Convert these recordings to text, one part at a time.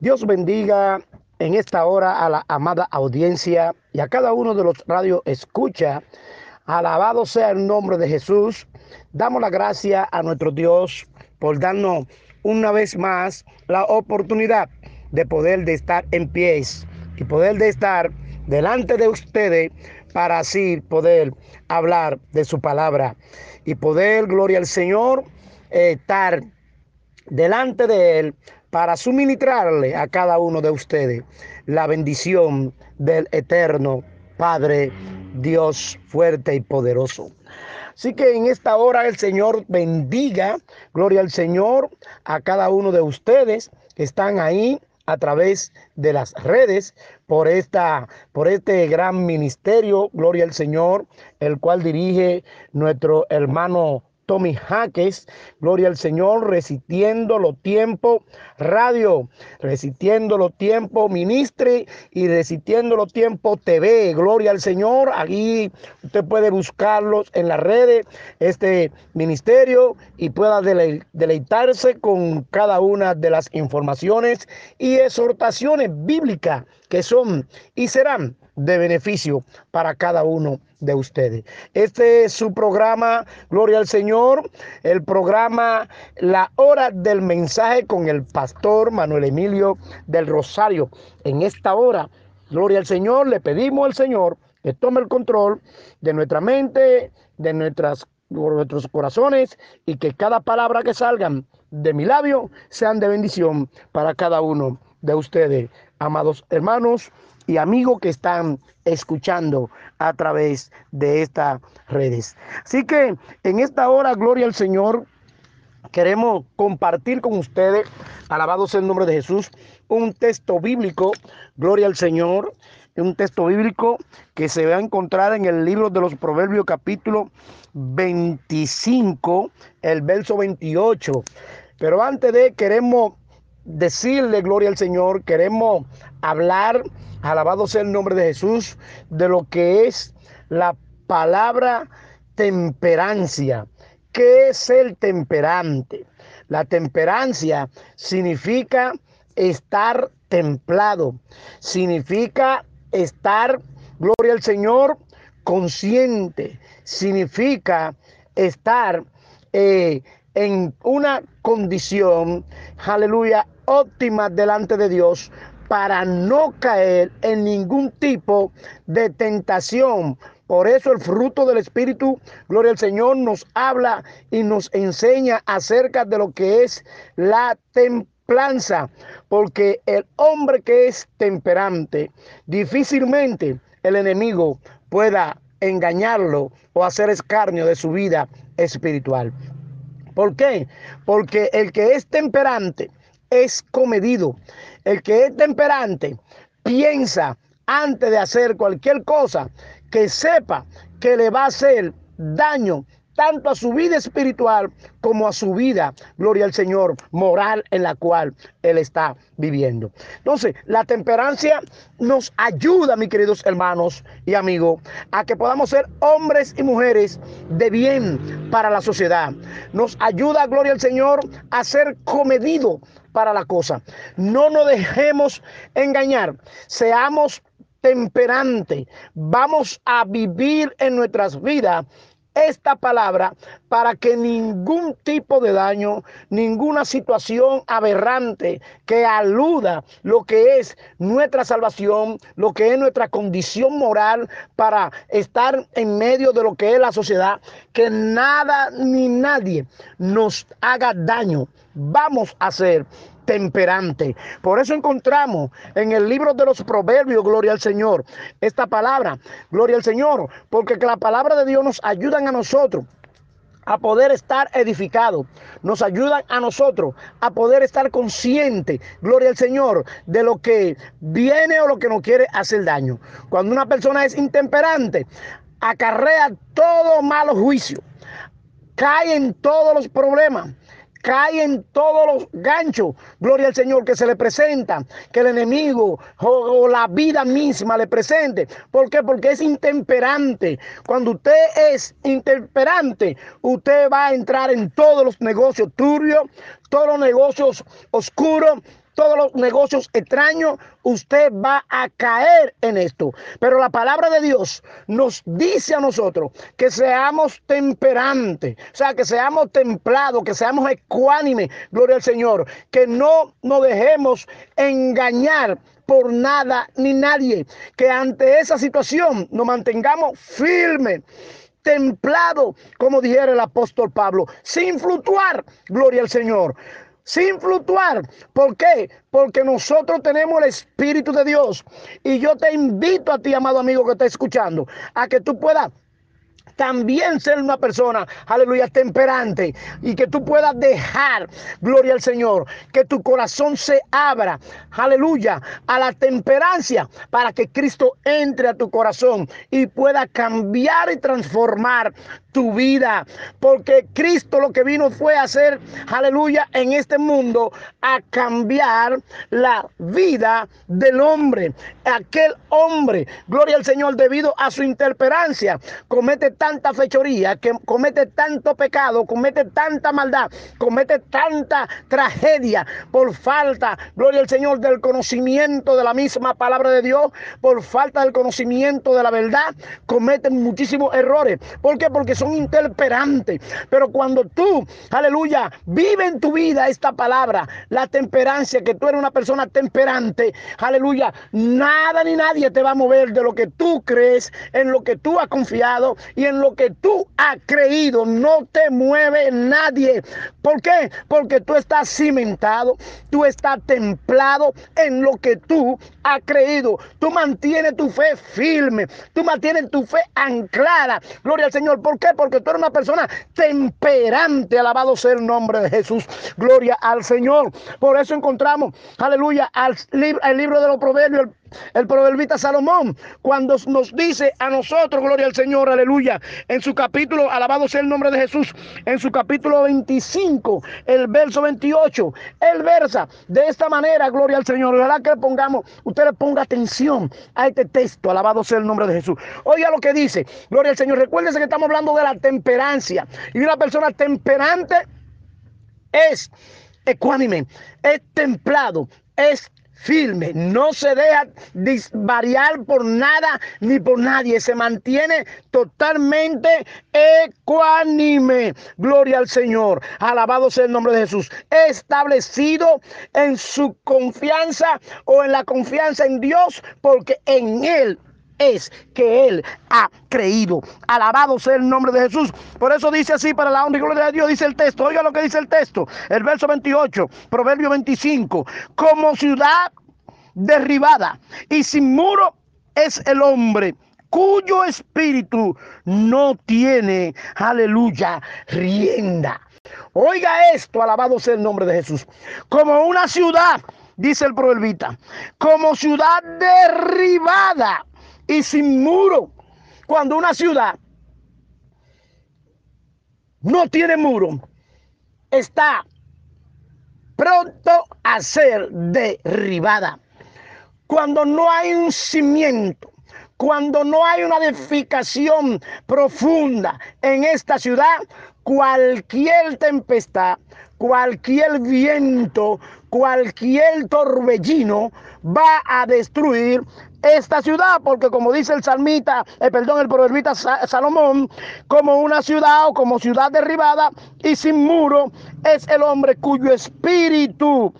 Dios bendiga en esta hora a la amada audiencia y a cada uno de los radio escucha. Alabado sea el nombre de Jesús. Damos la gracia a nuestro Dios por darnos una vez más la oportunidad de poder de estar en pies y poder de estar delante de ustedes para así poder hablar de su palabra y poder, gloria al Señor, estar delante de Él para suministrarle a cada uno de ustedes la bendición del eterno Padre Dios fuerte y poderoso. Así que en esta hora el Señor bendiga, gloria al Señor, a cada uno de ustedes que están ahí a través de las redes por esta por este gran ministerio, gloria al Señor, el cual dirige nuestro hermano Tommy Jaques, gloria al Señor, resistiendo los tiempos, radio, resistiendo los tiempos, ministre y resistiendo los tiempos TV, gloria al Señor. Aquí usted puede buscarlos en las redes, este ministerio, y pueda deleitarse con cada una de las informaciones y exhortaciones bíblicas que son y serán de beneficio para cada uno de ustedes. Este es su programa, Gloria al Señor, el programa La Hora del Mensaje con el pastor Manuel Emilio del Rosario. En esta hora, Gloria al Señor, le pedimos al Señor que tome el control de nuestra mente, de nuestros corazones y que cada palabra que salgan de mi labio sean de bendición para cada uno de ustedes, amados hermanos y amigos que están escuchando a través de estas redes. Así que en esta hora, gloria al Señor, queremos compartir con ustedes, alabado sea el nombre de Jesús, un texto bíblico, gloria al Señor, un texto bíblico que se va a encontrar en el libro de los Proverbios capítulo 25, el verso 28. Pero antes de queremos decirle gloria al Señor, queremos hablar, alabado sea el nombre de Jesús, de lo que es la palabra temperancia. ¿Qué es el temperante? La temperancia significa estar templado, significa estar, gloria al Señor, consciente, significa estar eh, en una condición, aleluya, óptima delante de Dios para no caer en ningún tipo de tentación. Por eso el fruto del Espíritu, gloria al Señor, nos habla y nos enseña acerca de lo que es la templanza. Porque el hombre que es temperante, difícilmente el enemigo pueda engañarlo o hacer escarnio de su vida espiritual. ¿Por qué? Porque el que es temperante es comedido. El que es temperante piensa antes de hacer cualquier cosa que sepa que le va a hacer daño tanto a su vida espiritual como a su vida, gloria al Señor, moral en la cual Él está viviendo. Entonces, la temperancia nos ayuda, mis queridos hermanos y amigos, a que podamos ser hombres y mujeres de bien para la sociedad. Nos ayuda, gloria al Señor, a ser comedido para la cosa. No nos dejemos engañar, seamos temperantes. Vamos a vivir en nuestras vidas esta palabra para que ningún tipo de daño, ninguna situación aberrante que aluda lo que es nuestra salvación, lo que es nuestra condición moral para estar en medio de lo que es la sociedad, que nada ni nadie nos haga daño. Vamos a ser temperante. Por eso encontramos en el libro de los proverbios, gloria al Señor, esta palabra, gloria al Señor, porque la palabra de Dios nos ayuda a nosotros a poder estar edificados, nos ayudan a nosotros a poder estar conscientes, gloria al Señor, de lo que viene o lo que nos quiere hacer daño. Cuando una persona es intemperante, acarrea todo malo juicio, cae en todos los problemas cae en todos los ganchos, gloria al Señor, que se le presenta, que el enemigo o, la vida misma le presente. ¿Por qué? Porque es intemperante. Cuando usted es intemperante, usted va a entrar en todos los negocios turbios, todos los negocios oscuros, todos los negocios extraños, usted va a caer en esto. Pero la palabra de Dios nos dice a nosotros que seamos temperantes, o sea, que seamos templados, que seamos ecuánimes, gloria al Señor, que no nos dejemos engañar por nada ni nadie, que ante esa situación nos mantengamos firmes templado, como dijera el apóstol Pablo, sin fluctuar, gloria al Señor sin fluctuar. ¿Por qué? Porque nosotros tenemos el Espíritu de Dios. Y yo te invito a ti, amado amigo que está escuchando, a que tú puedas también ser una persona, aleluya, temperante y que tú puedas dejar, gloria al Señor, que tu corazón se abra, aleluya, a la temperancia para que Cristo entre a tu corazón y pueda cambiar y transformar tu vida, porque Cristo lo que vino fue a hacer, aleluya, en este mundo, a cambiar la vida del hombre. Aquel hombre, gloria al Señor, debido a su interperancia, comete tanta fechoría, que comete tanto pecado, comete tanta maldad, comete tanta tragedia por falta, gloria al Señor, del conocimiento de la misma palabra de Dios, por falta del conocimiento de la verdad, cometen muchísimos errores. ¿Por qué? Porque son son. Pero cuando tú, aleluya, vive en tu vida esta palabra, la temperancia, que tú eres una persona temperante, aleluya, nada ni nadie te va a mover de lo que tú crees, en lo que tú has confiado y en lo que tú has creído. No te mueve nadie. ¿Por qué? Porque tú estás cimentado, tú estás templado en lo que tú has creído. Tú mantienes tu fe firme, tú mantienes tu fe anclada. Gloria al Señor. ¿Por qué? Porque tú eres una persona temperante. Alabado sea el nombre de Jesús. Gloria al Señor. Por eso encontramos, aleluya, al el libro de los proverbios, el proverbista Salomón, cuando nos dice a nosotros, gloria al Señor, aleluya, en su capítulo, alabado sea el nombre de Jesús, en su capítulo 25, el verso 28, él versa de esta manera, gloria al Señor. Ojalá que le pongamos, usted le ponga atención a este texto, alabado sea el nombre de Jesús. Oiga lo que dice, gloria al Señor. Recuérdese que estamos hablando de la temperancia y una persona temperante es ecuánime, es templado, es firme, no se deja variar por nada ni por nadie, se mantiene totalmente ecuánime. Gloria al Señor, alabado sea el nombre de Jesús, establecido en su confianza o en la confianza en Dios, porque en Él es que él ha creído. Alabado sea el nombre de Jesús. Por eso dice así para la honra y gloria de Dios, dice el texto. Oiga lo que dice el texto. El verso 28, Proverbio 25. Como ciudad derribada y sin muro es el hombre cuyo espíritu no tiene, aleluya, rienda. Oiga esto, alabado sea el nombre de Jesús. Como una ciudad, dice el proverbita, como ciudad derribada y sin muro. Cuando una ciudad no tiene muro, está pronto a ser derribada. Cuando no hay un cimiento, cuando no hay una edificación profunda en esta ciudad, cualquier tempestad, cualquier viento, cualquier torbellino va a destruir esta ciudad, porque como dice el salmita, eh, perdón, el proverbita Salomón, como una ciudad o como ciudad derribada y sin muro es el hombre cuyo espíritu,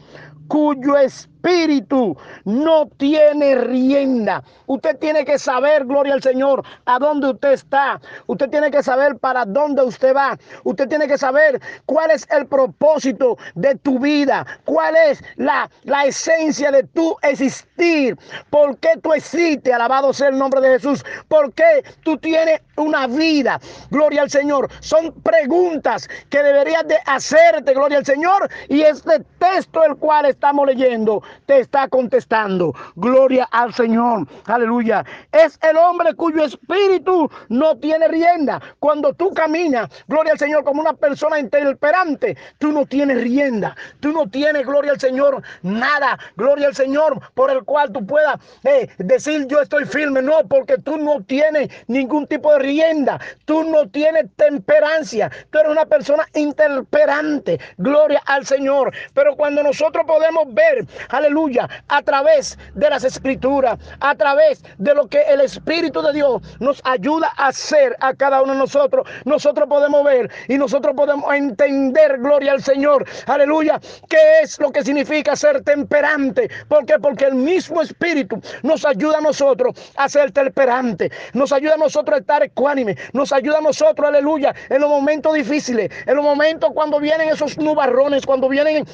cuyo espíritu espíritu no tiene rienda. Usted tiene que saber, gloria al Señor, a dónde usted está. Usted tiene que saber para dónde usted va. Usted tiene que saber cuál es el propósito de tu vida, cuál es la, la esencia de tu existir. ¿Por qué tú existes? Alabado sea el nombre de Jesús. ¿Por qué tú tienes una vida? Gloria al Señor. Son preguntas que deberías de hacerte, gloria al Señor. Y este texto el cual estamos leyendo te está contestando. Gloria al Señor. Aleluya. Es el hombre cuyo espíritu no tiene rienda. Cuando tú caminas, gloria al Señor, como una persona interperante, tú no tienes rienda. Tú no tienes, gloria al Señor, nada. Gloria al Señor por el cual tú puedas eh, decir yo estoy firme. No, porque tú no tienes ningún tipo de rienda. Tú no tienes temperancia. Tú eres una persona interperante. Gloria al Señor. Pero cuando nosotros podemos ver, aleluya, a través de las escrituras, a través de lo que el Espíritu de Dios nos ayuda a hacer a cada uno de nosotros, nosotros podemos ver y nosotros podemos entender, gloria al Señor, aleluya, qué es lo que significa ser temperante. ¿Por qué? Porque el mismo Espíritu nos ayuda a nosotros a ser temperante, nos ayuda a nosotros a estar ecuánime, nos ayuda a nosotros, aleluya, en los momentos difíciles, en los momentos cuando vienen esos nubarrones, cuando vienen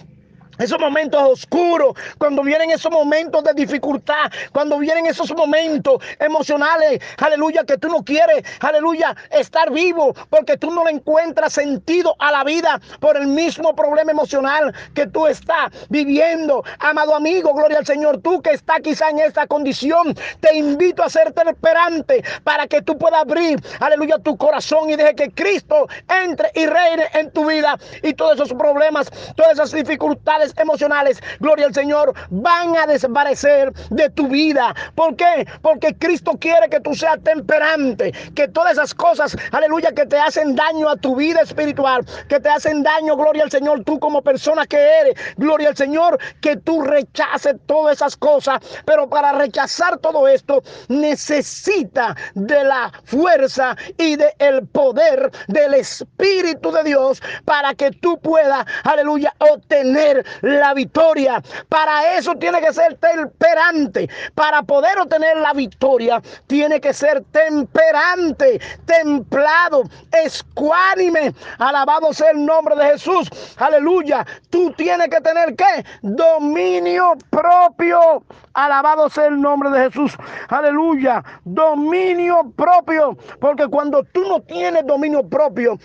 esos momentos oscuros, cuando vienen esos momentos de dificultad, cuando vienen esos momentos emocionales, aleluya, que tú no quieres, aleluya, estar vivo, porque tú no le encuentras sentido a la vida por el mismo problema emocional que tú estás viviendo. Amado amigo, gloria al Señor, tú que estás quizá en esta condición, te invito a serte esperante para que tú puedas abrir, aleluya, tu corazón y deje que Cristo entre y reine en tu vida y todos esos problemas, todas esas dificultades emocionales, gloria al Señor, van a desaparecer de tu vida. ¿Por qué? Porque Cristo quiere que tú seas temperante, que todas esas cosas, aleluya, que te hacen daño a tu vida espiritual, que te hacen daño, gloria al Señor, tú como persona que eres, gloria al Señor, que tú rechaces todas esas cosas. Pero para rechazar todo esto, necesita de la fuerza y del el poder del Espíritu de Dios para que tú puedas, aleluya, obtener la victoria. Para eso tiene que ser temperante. Para poder obtener la victoria, tiene que ser temperante, templado, escuánime. Alabado sea el nombre de Jesús. Aleluya. Tú tienes que tener que dominio propio. Alabado sea el nombre de Jesús. Aleluya. Dominio propio. Porque cuando tú no tienes dominio propio,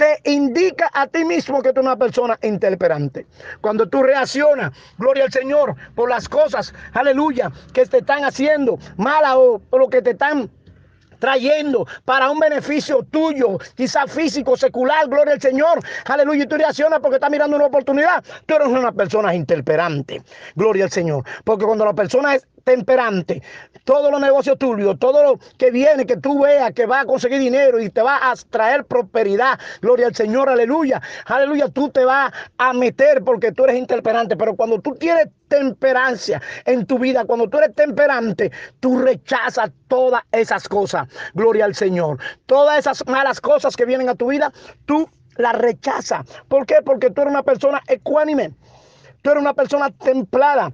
te indica a ti mismo que tú eres una persona interperante. Cuando tú reaccionas, gloria al Señor, por las cosas, aleluya, que te están haciendo mala o por lo que te están trayendo para un beneficio tuyo, quizá físico, secular, gloria al Señor, aleluya, y tú reaccionas porque estás mirando una oportunidad, tú eres una persona interperante, gloria al Señor, porque cuando la persona es temperante. Todos los negocios tuyos, todo lo que viene, que tú veas que va a conseguir dinero y te va a traer prosperidad. Gloria al Señor, aleluya. Aleluya, tú te vas a meter porque tú eres interperante. Pero cuando tú tienes temperancia en tu vida, cuando tú eres temperante, tú rechazas todas esas cosas. Gloria al Señor. Todas esas malas cosas que vienen a tu vida, tú las rechazas. ¿Por qué? Porque tú eres una persona ecuánime. Tú eres una persona templada.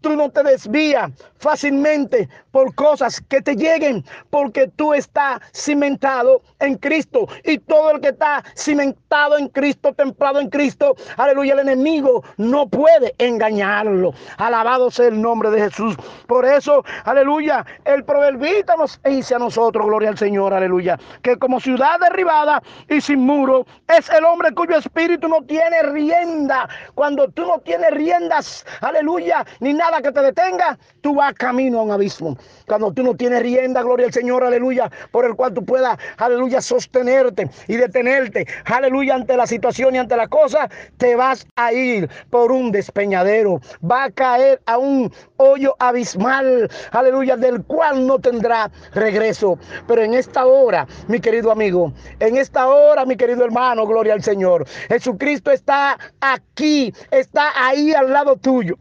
Tú no te desvías fácilmente por cosas que te lleguen, porque tú estás cimentado en Cristo. Y todo el que está cimentado en Cristo, templado en Cristo, aleluya, el enemigo no puede engañarlo. Alabado sea el nombre de Jesús. Por eso, aleluya, el proverbista nos dice a nosotros, gloria al Señor, aleluya, que como ciudad derribada y sin muro, es el hombre cuyo espíritu no tiene rienda. Cuando tú no tienes riendas, aleluya, ni nada que te detenga, tú vas camino a un abismo. Cuando tú no tienes rienda, gloria al Señor, aleluya, por el cual tú puedas, aleluya, sostenerte y detenerte, aleluya, ante la situación y ante la cosa, te vas a ir por un despeñadero, va a caer a un hoyo abismal, aleluya, del cual no tendrá regreso. Pero en esta hora, mi querido amigo, en esta hora, mi querido hermano, gloria al Señor, Jesucristo está aquí, está ahí al lado tuyo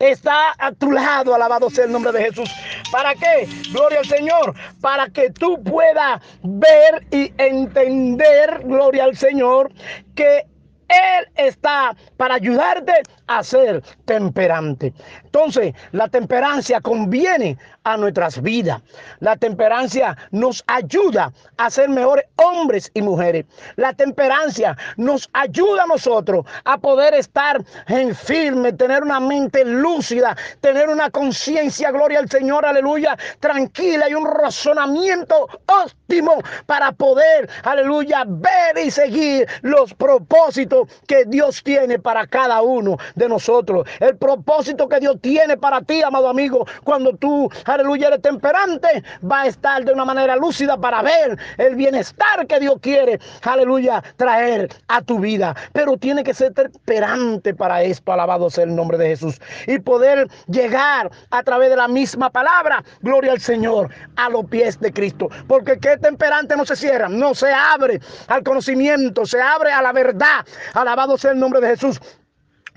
está a tu lado, alabado sea el nombre de Jesús. ¿Para qué? Gloria al Señor. Para que tú puedas ver y entender, gloria al Señor, que Él está para ayudarte a ser temperante. Entonces, la temperancia conviene a nuestras vidas. La temperancia nos ayuda a ser mejores hombres y mujeres. La temperancia nos ayuda a nosotros a poder estar en firme, tener una mente lúcida, tener una conciencia, gloria al Señor, aleluya, tranquila y un razonamiento óptimo para poder, aleluya, ver y seguir los propósitos propósito que Dios tiene para cada uno de nosotros. El propósito que Dios tiene para ti, amado amigo, cuando tú, aleluya, eres temperante, va a estar de una manera lúcida para ver el bienestar que Dios quiere, aleluya, traer a tu vida. Pero tiene que ser temperante para esto, alabado sea el nombre de Jesús. Y poder llegar a través de la misma palabra, gloria al Señor, a los pies de Cristo. Porque que temperante no se cierra, no se abre al conocimiento, se abre a la verdad. Alabado sea el nombre de Jesús.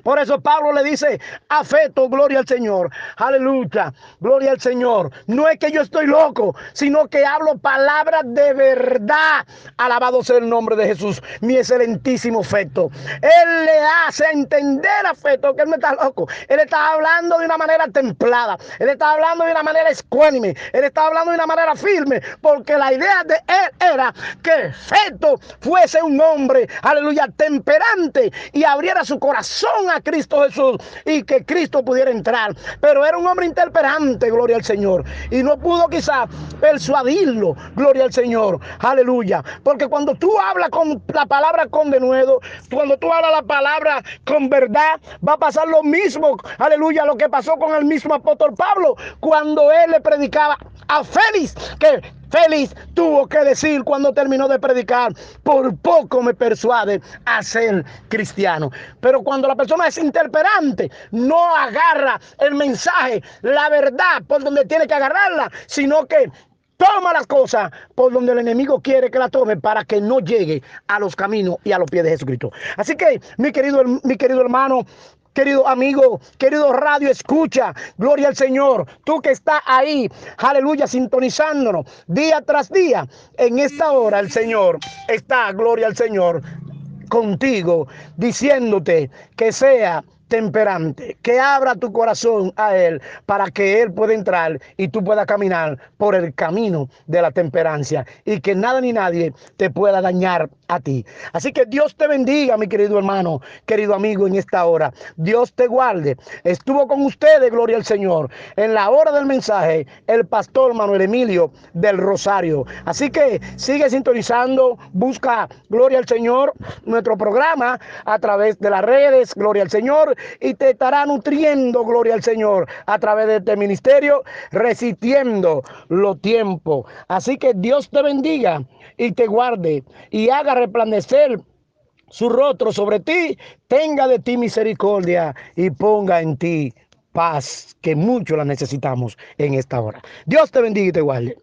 Por eso Pablo le dice, afecto, gloria al Señor. Aleluya, gloria al Señor. No es que yo estoy loco, sino que hablo palabras de verdad. Alabado sea el nombre de Jesús, mi excelentísimo afecto. Él le hace entender afecto que él no está loco. Él está hablando de una manera templada. Él está hablando de una manera escuánime. Él está hablando de una manera firme. Porque la idea de él era que Feto fuese un hombre, aleluya, temperante y abriera su corazón Cristo Jesús y que Cristo pudiera entrar. Pero era un hombre interperante, gloria al Señor. Y no pudo quizás persuadirlo, gloria al Señor. Aleluya. Porque cuando tú hablas con la palabra con denuedo, cuando tú hablas la palabra con verdad, va a pasar lo mismo, aleluya, lo que pasó con el mismo apóstol Pablo cuando él le predicaba a Félix, que Félix tuvo que decir cuando terminó de predicar, por poco me persuade a ser cristiano. Pero cuando la persona es interperante, no agarra el mensaje, la verdad por donde tiene que agarrarla, sino que toma las cosas por donde el enemigo quiere que la tome para que no llegue a los caminos y a los pies de Jesucristo. Así que, mi querido, mi querido hermano, querido amigo, querido radio, escucha, gloria al Señor, tú que estás ahí, aleluya, sintonizándonos día tras día, en esta hora el Señor está, gloria al Señor, contigo, diciéndote que sea temperante, que abra tu corazón a Él para que Él pueda entrar y tú puedas caminar por el camino de la temperancia y que nada ni nadie te pueda dañar a ti. Así que Dios te bendiga, mi querido hermano, querido amigo, en esta hora. Dios te guarde. Estuvo con ustedes, gloria al Señor, en la hora del mensaje, el pastor Manuel Emilio del Rosario. Así que sigue sintonizando, busca, gloria al Señor, nuestro programa a través de las redes, gloria al Señor, y te estará nutriendo, gloria al Señor, a través de este ministerio, resistiendo los tiempos. Así que Dios te bendiga y te guarde y haga resplandecer su rostro sobre ti, tenga de ti misericordia y ponga en ti paz, que mucho la necesitamos en esta hora. Dios te bendiga y te guarde.